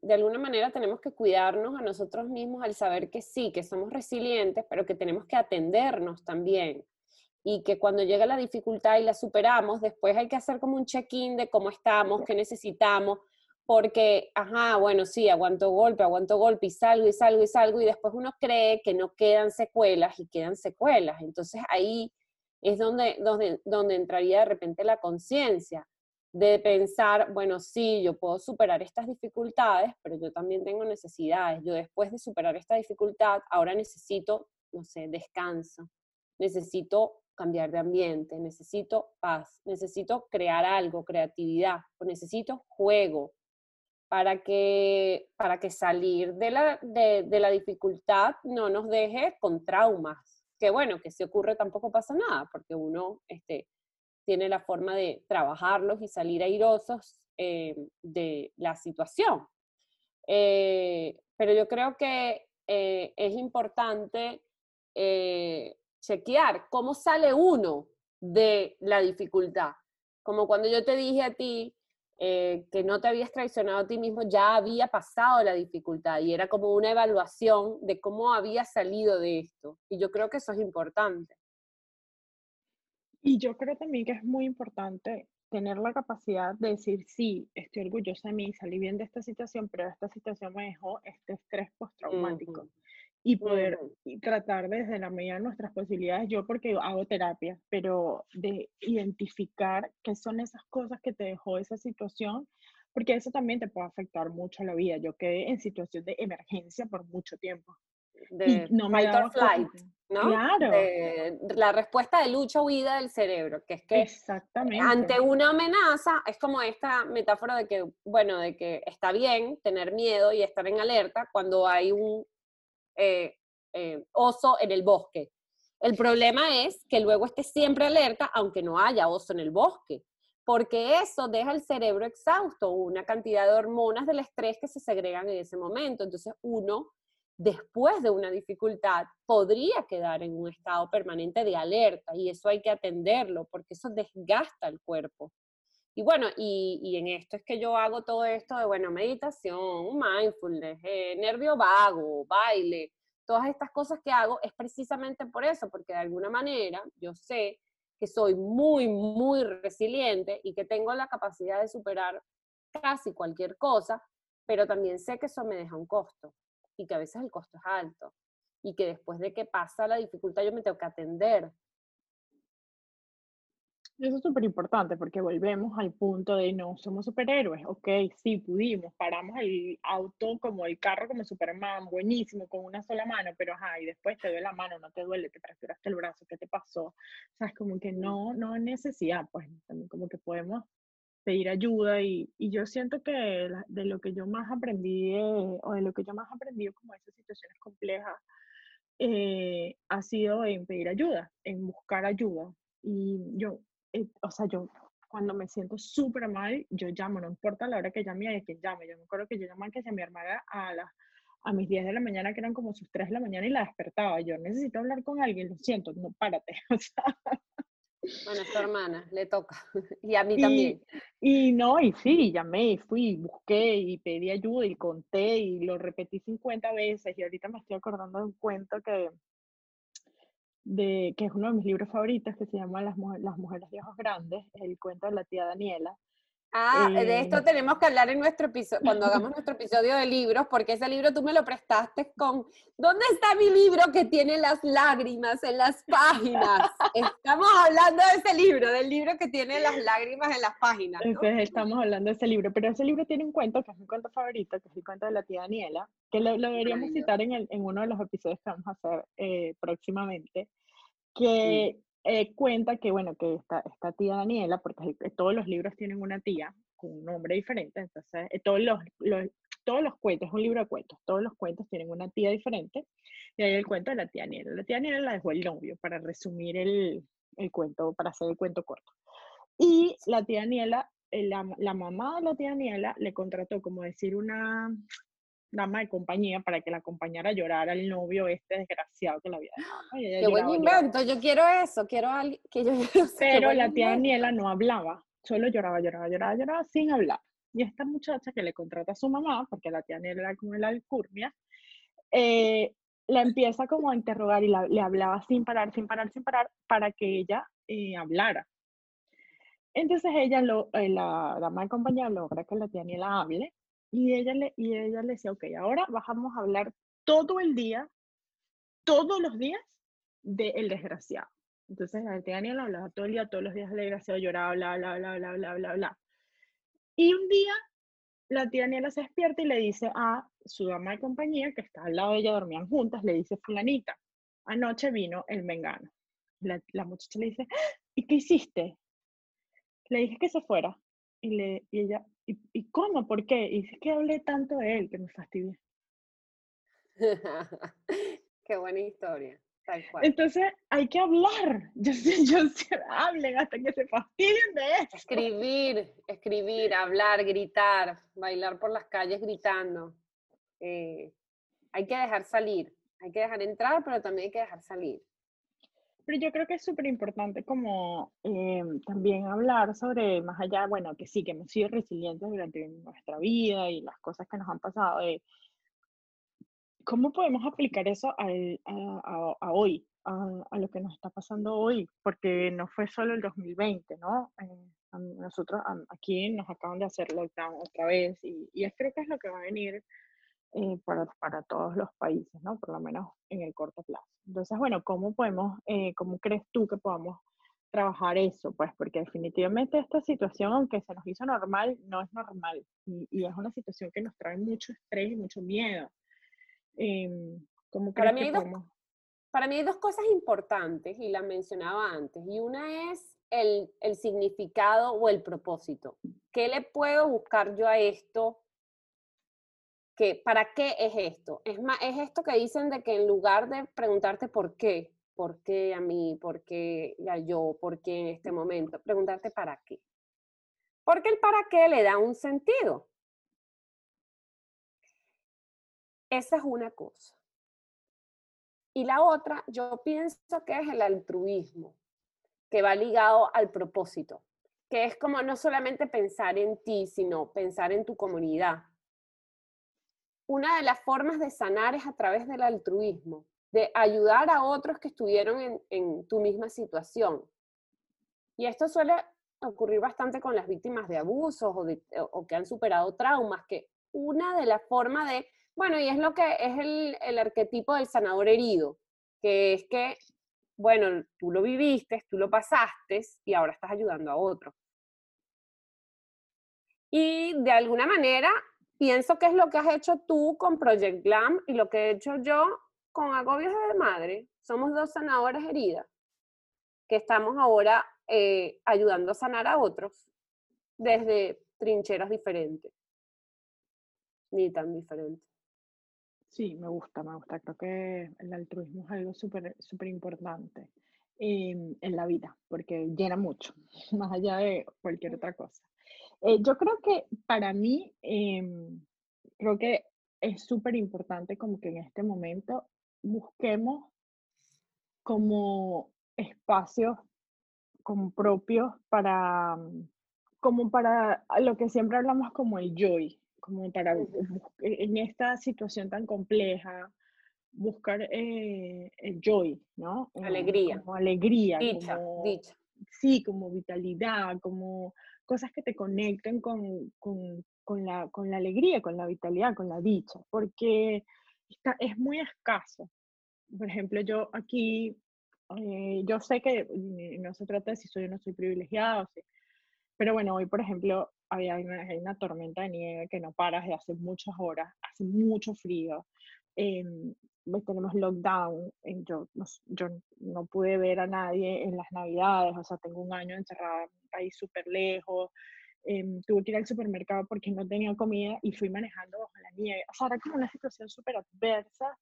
de alguna manera tenemos que cuidarnos a nosotros mismos al saber que sí, que somos resilientes, pero que tenemos que atendernos también y que cuando llega la dificultad y la superamos, después hay que hacer como un check-in de cómo estamos, qué necesitamos, porque, ajá, bueno, sí, aguanto golpe, aguanto golpe y salgo y salgo y salgo y después uno cree que no quedan secuelas y quedan secuelas. Entonces ahí es donde, donde, donde entraría de repente la conciencia de pensar, bueno, sí, yo puedo superar estas dificultades, pero yo también tengo necesidades. Yo después de superar esta dificultad, ahora necesito, no sé, descanso, necesito cambiar de ambiente, necesito paz, necesito crear algo, creatividad, necesito juego para que, para que salir de la, de, la dificultad no nos deje con traumas. Que bueno, que si ocurre tampoco pasa nada, porque uno este, tiene la forma de trabajarlos y salir airosos eh, de la situación. Eh, pero yo creo que eh, es importante chequear cómo sale uno de la dificultad. Como cuando yo te dije a ti eh, que no te habías traicionado a ti mismo, ya había pasado la dificultad y era como una evaluación de cómo había salido de esto. Y yo creo que eso es importante. Y yo creo también que es muy importante tener la capacidad de decir, sí, estoy orgullosa de mí, salí bien de esta situación, pero esta situación me dejó este estrés postraumático y poder tratar desde la medida de nuestras posibilidades, yo porque hago terapia, pero de identificar qué son esas cosas que te dejó esa situación, porque eso también te puede afectar mucho la vida. Yo quedé en situación de emergencia por mucho tiempo. De no me flight. ¿no? Claro. la respuesta de lucha o huida del cerebro, que es que Exactamente. ante una amenaza es como esta metáfora de que, bueno, de que está bien tener miedo y estar en alerta cuando hay un eh, eh, oso en el bosque. El problema es que luego esté siempre alerta aunque no haya oso en el bosque, porque eso deja el cerebro exhausto, una cantidad de hormonas del estrés que se segregan en ese momento. Entonces uno después de una dificultad podría quedar en un estado permanente de alerta y eso hay que atenderlo porque eso desgasta el cuerpo. Y bueno, y, en esto es que yo hago todo esto de, bueno, meditación, mindfulness, eh, nervio vago, baile, todas estas cosas que hago es precisamente por eso, porque de alguna manera yo sé que soy muy, muy resiliente y que tengo la capacidad de superar casi cualquier cosa, pero también sé que eso me deja un costo y que a veces el costo es alto y que después de que pasa la dificultad yo me tengo que atender. Eso es súper importante porque volvemos al punto de no somos superhéroes. Ok, sí, pudimos, paramos el auto como el carro como Superman, buenísimo, con una sola mano, pero ajá, y después te duele la mano, no te duele, te fracturaste el brazo, ¿qué te pasó? O sea, es como que no, no necesidad, pues también como que podemos pedir ayuda y, y yo siento que de lo que yo más aprendí eh, o de lo que yo más aprendí como esas situaciones complejas eh, ha sido en pedir ayuda, en buscar ayuda. Y yo, eh, o sea, yo cuando me siento súper mal, yo llamo, no importa la hora que llame y a quien llame. Yo me acuerdo que yo llamaba que a mi hermana a, las a mis 10 de la mañana, que eran como sus 3 de la mañana, y la despertaba. Yo necesito hablar con alguien, lo siento, no, párate. O sea, bueno, es tu hermana, le toca. Y a mí también. Y no, y sí, llamé, fui, busqué y pedí ayuda y conté y lo repetí 50 veces. Y ahorita me estoy acordando de un cuento que, de, que es uno de mis libros favoritos, que se llama Las, Las Mujeres de Ojos Grandes, el cuento de la tía Daniela. Ah, de esto eh, tenemos que hablar en nuestro episodio, cuando hagamos nuestro episodio de libros, porque ese libro tú me lo prestaste con, ¿dónde está mi libro que tiene las lágrimas en las páginas? Estamos hablando de ese libro, del libro que tiene las lágrimas en las páginas. Entonces estamos hablando de ese libro, pero ese libro tiene un cuento que es mi cuento favorito, que es el cuento de la tía Daniela, que lo, deberíamos citar en, el, en, uno de los episodios que vamos a hacer eh, próximamente, que eh, cuenta que, bueno, que esta, esta tía Daniela, porque todos los libros tienen una tía con un nombre diferente, entonces eh, todos, los, todos los cuentos, es un libro de cuentos, todos los cuentos tienen una tía diferente, y hay el cuento de la tía Daniela. La tía Daniela la dejó el novio para resumir el, el cuento, para hacer el cuento corto. Y la tía Daniela, eh, la, la mamá de la tía Daniela le contrató, como decir, una, dama de compañía para que la acompañara a llorar al novio este desgraciado que la había dejado. Qué buen invento, yo quiero eso, quiero alguien que yo Pero la tía Daniela no hablaba, solo lloraba, lloraba, lloraba, lloraba sin hablar. Y esta muchacha que le contrata a su mamá, porque la tía Daniela era como la alcurnia, eh, la empieza como a interrogar y le hablaba sin parar, sin parar, sin parar, para que ella eh, hablara. Entonces ella, lo, eh, la dama de compañía logra que la tía Daniela hable y ella le, y ella le decía, ok, ahora vamos a hablar todo el día, todos los días, del desgraciado. Entonces la tía Daniela hablaba todo el día, todos los días del desgraciado, lloraba, bla, bla, bla, bla, bla, bla, bla, Y un día la tía Daniela se despierta y le dice a su dama de compañía, que está al lado de ella, dormían juntas, le dice, fulanita, anoche vino el mengano. La, la muchacha le dice, ¿y qué hiciste? Le dije que se fuera. Y, le, y ella, ¿Y, cómo? ¿Por qué? Y dice que hablé tanto de él que me fastidié. qué buena historia. Tal cual. Entonces hay que hablar. Yo, yo, hablen hasta que se fastidien de eso. Escribir, escribir, hablar, gritar, bailar por las calles gritando. Eh, hay que dejar salir. Hay que dejar entrar, pero también hay que dejar salir. Pero yo creo que es súper importante como eh, también hablar sobre, más allá, bueno, que sí, que hemos sido resilientes durante nuestra vida y las cosas que nos han pasado, de cómo podemos aplicar eso a, a, hoy, a, lo que nos está pasando hoy, porque no fue solo el 2020, ¿no? Eh, nosotros aquí nos acaban de hacer lockdown otra vez y, y creo que es lo que va a venir eh, para, para, todos los países, ¿no? Por lo menos en el corto plazo. Entonces, bueno, ¿cómo podemos, eh, cómo crees tú que podamos trabajar eso? Pues porque definitivamente esta situación, aunque se nos hizo normal, no es normal y, y es una situación que nos trae mucho estrés y mucho miedo. Eh, ¿Cómo crees que podemos? para mí hay dos cosas importantes y las mencionaba antes. Y una es el, el significado o el propósito. ¿Qué le puedo buscar yo a esto? Que ¿Para qué es esto? Es, más, es esto que dicen de que en lugar de preguntarte por qué, por qué a mí, por qué a yo, por qué en este momento, preguntarte para qué. Porque el para qué le da un sentido. Esa es una cosa. Y la otra, yo pienso que es el altruismo, que va ligado al propósito, que es como no solamente pensar en ti, sino pensar en tu comunidad. Una de las formas de sanar es a través del altruismo, de ayudar a otros que estuvieron en, tu misma situación. Y esto suele ocurrir bastante con las víctimas de abusos o, o que han superado traumas, que una de las formas de bueno, y es lo que es el, arquetipo del sanador herido, que es que, bueno, tú lo viviste, tú lo pasaste y ahora estás ayudando a otro. Y de alguna manera, pienso que es lo que has hecho tú con Project Glam y lo que he hecho yo con Agobios de Madre. Somos dos sanadoras heridas que estamos ahora eh, ayudando a sanar a otros desde trincheras diferentes, ni tan diferentes. Sí, me gusta, me gusta. Creo que el altruismo es algo súper, súper importante en, la vida, porque llena mucho, más allá de cualquier otra cosa. Eh, yo creo que para mí, em, creo que es súper importante como que en este momento busquemos como espacios como propios para, como para lo que siempre hablamos como el joy, como para en esta situación tan compleja buscar eh, el joy, ¿no? Alegría. Como alegría. Dicha, dicha. Sí, como vitalidad, como cosas que te conecten con, con, con, la, con la alegría, con la vitalidad, con la dicha, porque está, es muy escaso. Por ejemplo, yo aquí, eh, yo sé que no se trata de si soy o no soy privilegiado, pero bueno, hoy, por ejemplo, había una, una, tormenta de nieve que no para desde hace muchas horas, hace mucho frío. Em, pues tenemos lockdown, yo, no, yo no pude ver a nadie en las navidades, o sea, tengo un año encerrada en un país súper lejos, em, tuve que ir al supermercado porque no tenía comida y fui manejando bajo la nieve, o sea, era como una situación súper adversa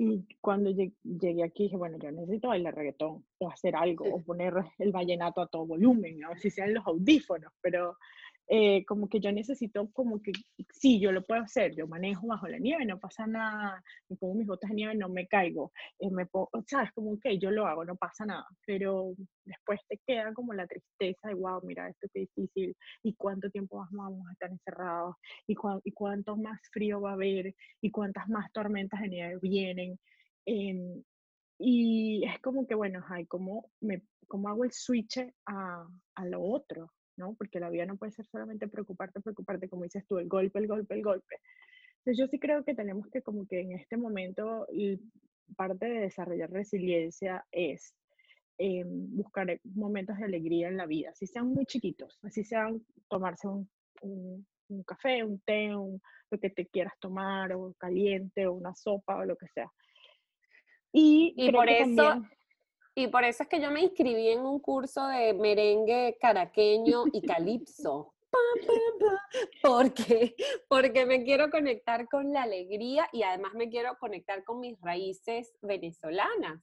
y cuando llegué aquí dije, bueno, yo necesito bailar reggaetón o hacer algo o poner el vallenato a todo volumen, a ver si sean los audífonos, pero eh, como que yo necesito, como que sí, yo lo puedo hacer, yo manejo bajo la nieve, no pasa nada, me pongo mis botas de nieve, no me caigo, eh, me pongo, sabes, como que yo lo hago, no pasa nada, pero después te queda como la tristeza de, wow, mira, esto es difícil, y cuánto tiempo vamos a estar encerrados, y, y cuánto más frío va a haber, y cuántas más tormentas de nieve vienen. Em, y es como que, bueno, hay como, me, como hago el switch a, a lo otro, ¿no? Porque la vida no puede ser solamente preocuparte, preocuparte, como dices tú, el golpe, el golpe, el golpe. Entonces yo sí creo que tenemos que como que en este momento parte de desarrollar resiliencia es eh, buscar momentos de alegría en la vida, así sean muy chiquitos, así sean tomarse un, un, café, un té, lo que te quieras tomar, o caliente, o una sopa, o lo que sea. Y, y por eso, y por eso es que yo me inscribí en un curso de merengue caraqueño y calipso. Porque, porque me quiero conectar con la alegría y además me quiero conectar con mis raíces venezolanas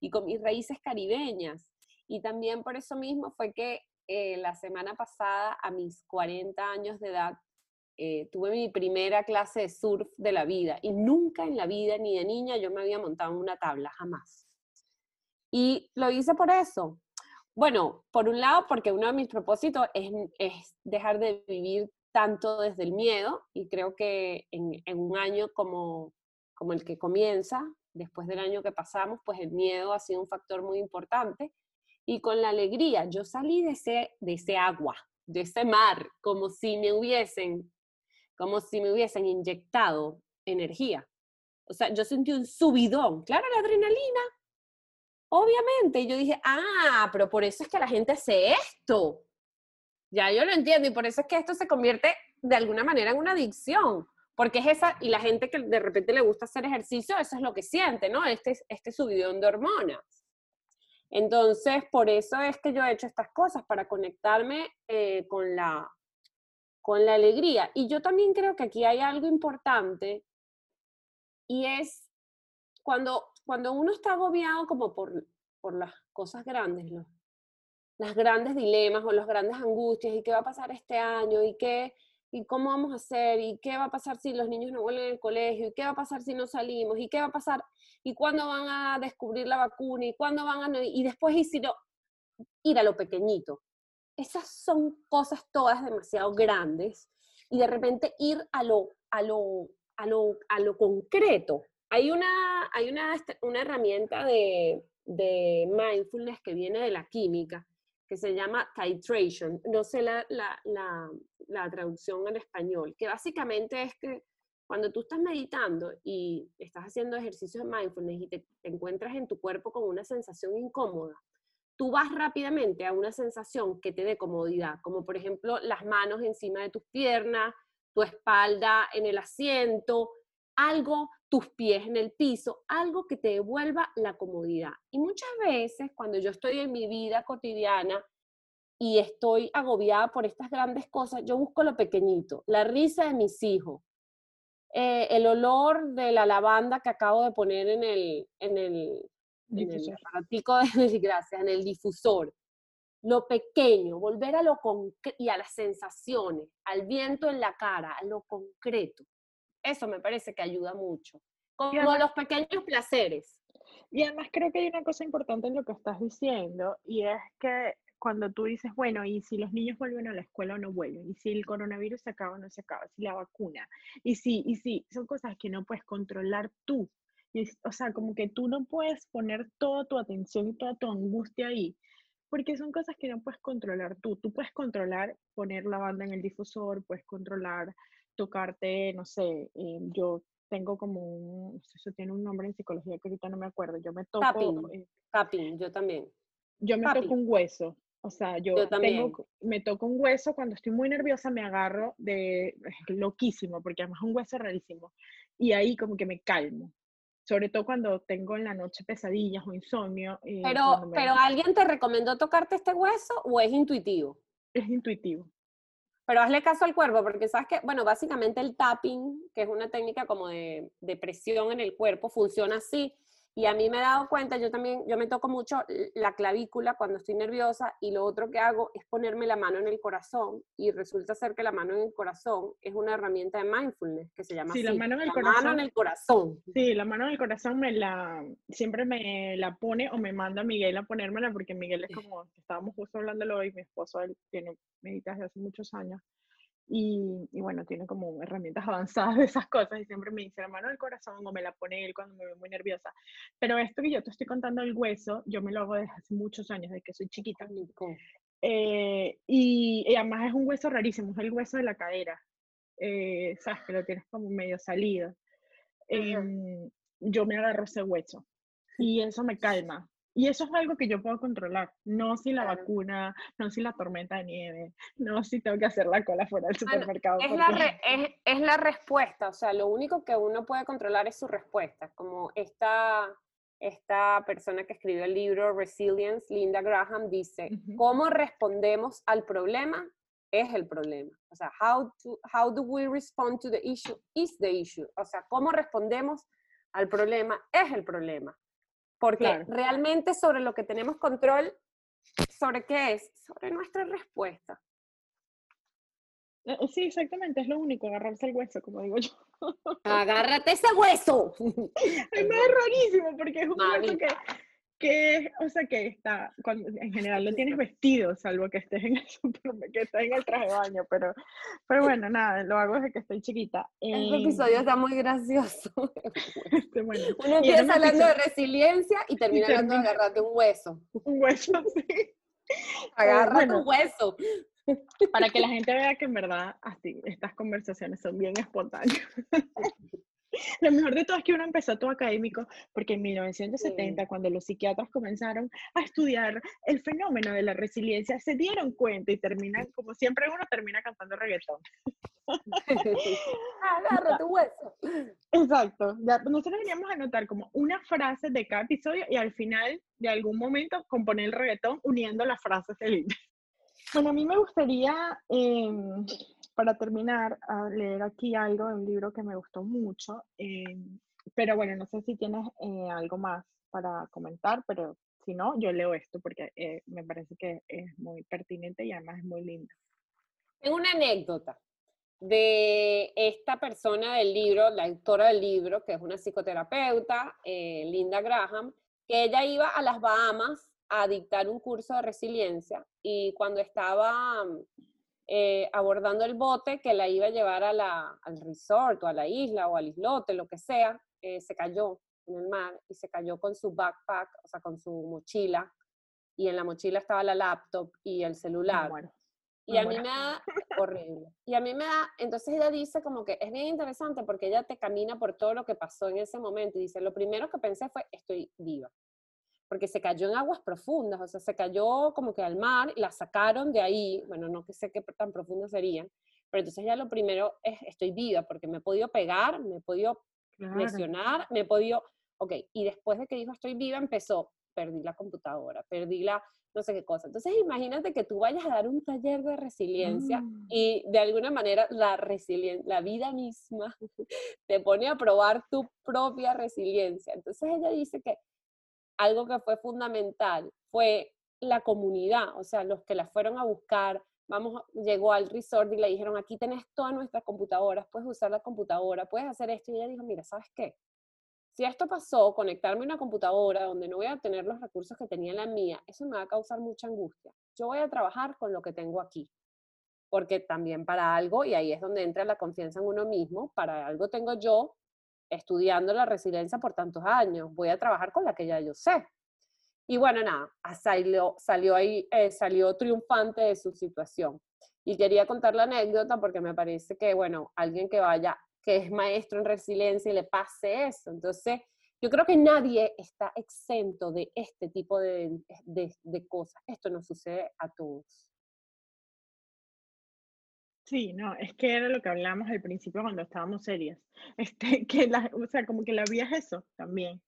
y con mis raíces caribeñas. Y también por eso mismo fue que eh, la semana pasada, a mis 40 años de edad, eh, tuve mi primera clase de surf de la vida y nunca en la vida, ni de niña, yo me había montado en una tabla, jamás. Y lo hice por eso. Bueno, por un lado, porque uno de mis propósitos es, dejar de vivir tanto desde el miedo y creo que en, en, un año como, como el que comienza, después del año que pasamos, pues el miedo ha sido un factor muy importante. Y con la alegría, yo salí de ese, de ese agua, de ese mar, como si me hubiesen, como si me hubiesen inyectado energía. O sea, yo sentí un subidón. Claro, la adrenalina, Obviamente, yo dije, ah, pero por eso es que la gente hace esto. Ya yo lo entiendo y por eso es que esto se convierte de alguna manera en una adicción, porque es esa, y la gente que de repente le gusta hacer ejercicio, eso es lo que siente, ¿no? Este, este subidón de hormonas. Entonces, por eso es que yo he hecho estas cosas, para conectarme eh, con, la, con la alegría. Y yo también creo que aquí hay algo importante, y es cuando, cuando uno está agobiado como por, por las cosas grandes, los, las grandes dilemas o las grandes angustias, y qué va a pasar este año, y qué ¿Y cómo vamos a hacer? ¿Y qué va a pasar si los niños no vuelven al colegio? ¿Y qué va a pasar si no salimos? ¿Y qué va a pasar? ¿Y cuándo van a descubrir la vacuna? ¿Y cuándo van a...? Y después, ¿y si no? Ir a lo pequeñito. Esas son cosas todas demasiado grandes. Y de repente ir a lo, a lo, a lo, a lo concreto. Hay una, hay una, una herramienta de, de mindfulness que viene de la química, que se llama titration. No sé la, la, la, traducción en español, que básicamente es que cuando tú estás meditando y estás haciendo ejercicios de mindfulness y te, encuentras en tu cuerpo con una sensación incómoda, tú vas rápidamente a una sensación que te dé comodidad, como por ejemplo las manos encima de tus piernas, tu espalda en el asiento, algo, tus pies en el piso, algo que te devuelva la comodidad. Y muchas veces cuando yo estoy en mi vida cotidiana y estoy agobiada por estas grandes cosas, yo busco lo pequeñito, la risa de mis hijos, eh, el olor de la lavanda que acabo de poner en el, en el, en el de gracias, en el difusor. Lo pequeño, volver a lo y a las sensaciones, al viento en la cara, a lo concreto. Eso me parece que ayuda mucho. Como los pequeños placeres. Y además creo que hay una cosa importante en lo que estás diciendo, y es que cuando tú dices, bueno, y si los niños vuelven a la escuela o no vuelven, y si el coronavirus se acaba o no se acaba, si la vacuna, y si, y si, son cosas que no puedes controlar tú. Y, o sea, como que tú no puedes poner toda tu atención y toda tu angustia ahí, porque son cosas que no puedes controlar tú. Tú puedes controlar poner la banda en el difusor, puedes controlar tocarte, no sé, eh, yo tengo como un, eso tiene un nombre en psicología que ahorita no me acuerdo, yo me toco... Tapping, eh, yo también. Yo me toco un hueso, o sea, yo, tengo, me toco un hueso, cuando estoy muy nerviosa me agarro de, loquísimo, porque además es un hueso rarísimo, y ahí como que me calmo, sobre todo cuando tengo en la noche pesadillas o insomnio. Eh, pero, pero ¿alguien te recomendó tocarte este hueso o es intuitivo? Es intuitivo. Pero hazle caso al cuerpo, porque sabes que, bueno, básicamente el tapping, que es una técnica como de, de presión en el cuerpo, funciona así. Y a mí me he dado cuenta, yo también, yo me toco mucho la clavícula cuando estoy nerviosa y lo otro que hago es ponerme la mano en el corazón y resulta ser que la mano en el corazón es una herramienta de mindfulness que se llama sí, la mano en el la corazón. Mano en el corazón. Sí, la mano en el corazón me la, siempre me la pone o me manda Miguel a ponérmela porque Miguel es como, estábamos justo hablándolo hoy, mi esposo, él tiene meditas de hace muchos años y, bueno, tiene como herramientas avanzadas de esas cosas y siempre me dice la mano del corazón o me la pone él cuando me veo muy nerviosa. Pero esto que yo te estoy contando el hueso, yo me lo hago desde hace muchos años, desde que soy chiquita. Eh, y, y, además es un hueso rarísimo, es el hueso de la cadera. Eh, Sabes que lo tienes como medio salido. Em, yo me agarro ese hueso y eso me calma. Y eso es algo que yo puedo controlar, no si la vacuna, no si la tormenta de nieve, no si tengo que hacer la cola fuera del supermercado. es, la es, es, la respuesta, o sea, lo único que uno puede controlar es su respuesta, como esta, esta persona que escribió el libro Resilience, Linda Graham, dice, ¿cómo respondemos al problema? Es el problema. O sea, how, to, how do we respond to the issue is the issue. O sea, ¿cómo respondemos al problema? Es el problema. Porque realmente sobre lo que tenemos control, ¿sobre qué es? Sobre nuestra respuesta. Eh, eh, sí, exactamente, es lo único, agarrarse el hueso, como digo yo. Agárrate ese hueso. es rarísimo porque es un hueso que que, o sea, que está, cuando, en general lo tienes vestido, salvo que estés en el que estés en el traje de baño, pero, pero bueno, nada, lo hago desde que estoy chiquita. Este episodio está muy gracioso. Este, bueno. Uno empieza hablando de resiliencia y termina hablando de agarrarte un hueso. Un hueso, sí. Agarra tu hueso. Para que la gente vea que en verdad así, estas conversaciones son bien espontáneas. Lo mejor de todo es que uno empezó todo académico, porque en 1970, cuando los psiquiatras comenzaron a estudiar el fenómeno de la resiliencia, se dieron cuenta y terminan, como siempre uno termina cantando reggaetón. Agarra tu hueso. Exacto. nosotros veníamos a anotar como una frase de cada episodio y al final, de algún momento, componer el reggaetón uniendo las frases del. Bueno, a mí me gustaría em, para terminar, a leer aquí algo de un libro que me gustó mucho, eh, pero bueno, no sé si tienes eh, algo más para comentar, pero si no, yo leo esto porque eh, me parece que es muy pertinente y además es muy lindo. Tengo una anécdota de esta persona del libro, la autora del libro, que es una psicoterapeuta, Linda Graham, que ella iba a las Bahamas a dictar un curso de resiliencia y cuando estaba eh, abordando el bote que la iba a llevar a la, al resort o a la isla o al islote, lo que sea, eh, se cayó en el mar y se cayó con su backpack, o sea, con su mochila, y en la mochila estaba la laptop y el celular. y a mí me da, horrible, y a mí me da, entonces ella dice como que es bien interesante porque ella te camina por todo lo que pasó en ese momento y dice, lo primero que pensé fue, estoy viva porque se cayó en aguas profundas, o sea, se cayó como que al mar, y la sacaron de ahí, bueno, no que sé qué tan profundas serían, pero entonces ya lo primero es, estoy viva, porque me he podido pegar, me he podido lesionar, me he podido, ok, y después de que dijo estoy viva, empezó, perdí la computadora, perdí la, no sé qué cosa. Entonces imagínate que tú vayas a dar un taller de resiliencia mm. y de alguna manera la la vida misma te pone a probar tu propia resiliencia. Entonces ella dice que algo que fue fundamental fue la comunidad, o sea, los que la fueron a buscar, vamos, llegó al resort y le dijeron, aquí tenés todas nuestras computadoras, puedes usar la computadora, puedes hacer esto. Y ella dijo, mira, ¿sabes qué? Si esto pasó, conectarme a una computadora donde no voy a tener los recursos que tenía la mía, eso me va a causar mucha angustia. Yo voy a trabajar con lo que tengo aquí. Porque también para algo, y ahí es donde entra la confianza en uno mismo, para algo tengo yo estudiando la resiliencia por tantos años, voy a trabajar con la que ya yo sé. Y bueno, nada, salió, salió ahí, eh, salió triunfante de su situación. Y quería contar la anécdota porque me parece que, bueno, alguien que vaya, que es maestro en resiliencia y le pase eso. Entonces, yo creo que nadie está exento de este tipo de, de, de cosas. Esto no sucede a todos. Sí, no, es que era lo que hablábamos al principio cuando estábamos serias. Este, que la, o sea, como que la vida es eso también.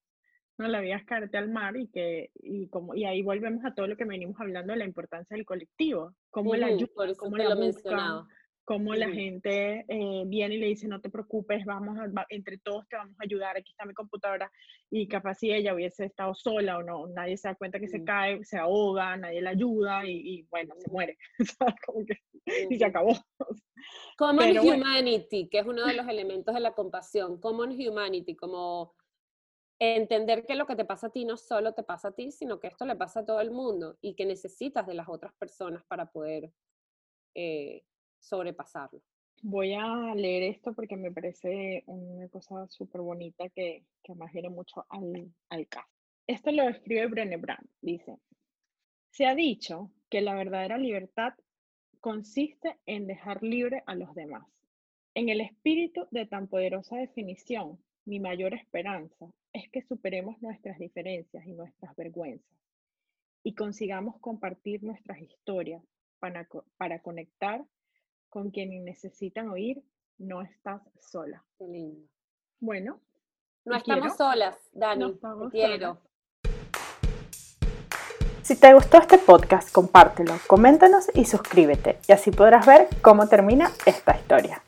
No la vida es caerte al mar y que, y como, y ahí volvemos a todo lo que venimos hablando de la importancia del colectivo, cómo la ayuda, cómo la buscan, cómo la gente eh, viene y le dice, no te preocupes, vamos entre todos te vamos a ayudar, aquí está mi computadora, y capaz si ella hubiese estado sola o no, nadie se da cuenta que se cae, se ahoga, nadie la ayuda y, bueno, se muere, y se acabó. Common Humanity, que es uno de los elementos de la compasión, Common Humanity, como entender que lo que te pasa a ti no solo te pasa a ti, sino que esto le pasa a todo el mundo y que necesitas de las otras personas para poder eh, sobrepasarlo. Voy a leer esto porque me parece una cosa súper bonita que, que más viene mucho al, al caso. Esto lo escribe Brené Brown. Dice, se ha dicho que la verdadera libertad consiste en dejar libre a los demás. En el espíritu de tan poderosa definición, mi mayor esperanza es que superemos nuestras diferencias y nuestras vergüenzas y consigamos compartir nuestras historias para, para conectar con quienes necesitan oír, no estás sola. Qué lindo. Bueno. No estamos solas, Dani. te quiero. Si te gustó este podcast, compártelo, coméntanos y suscríbete, y así podrás ver cómo termina esta historia.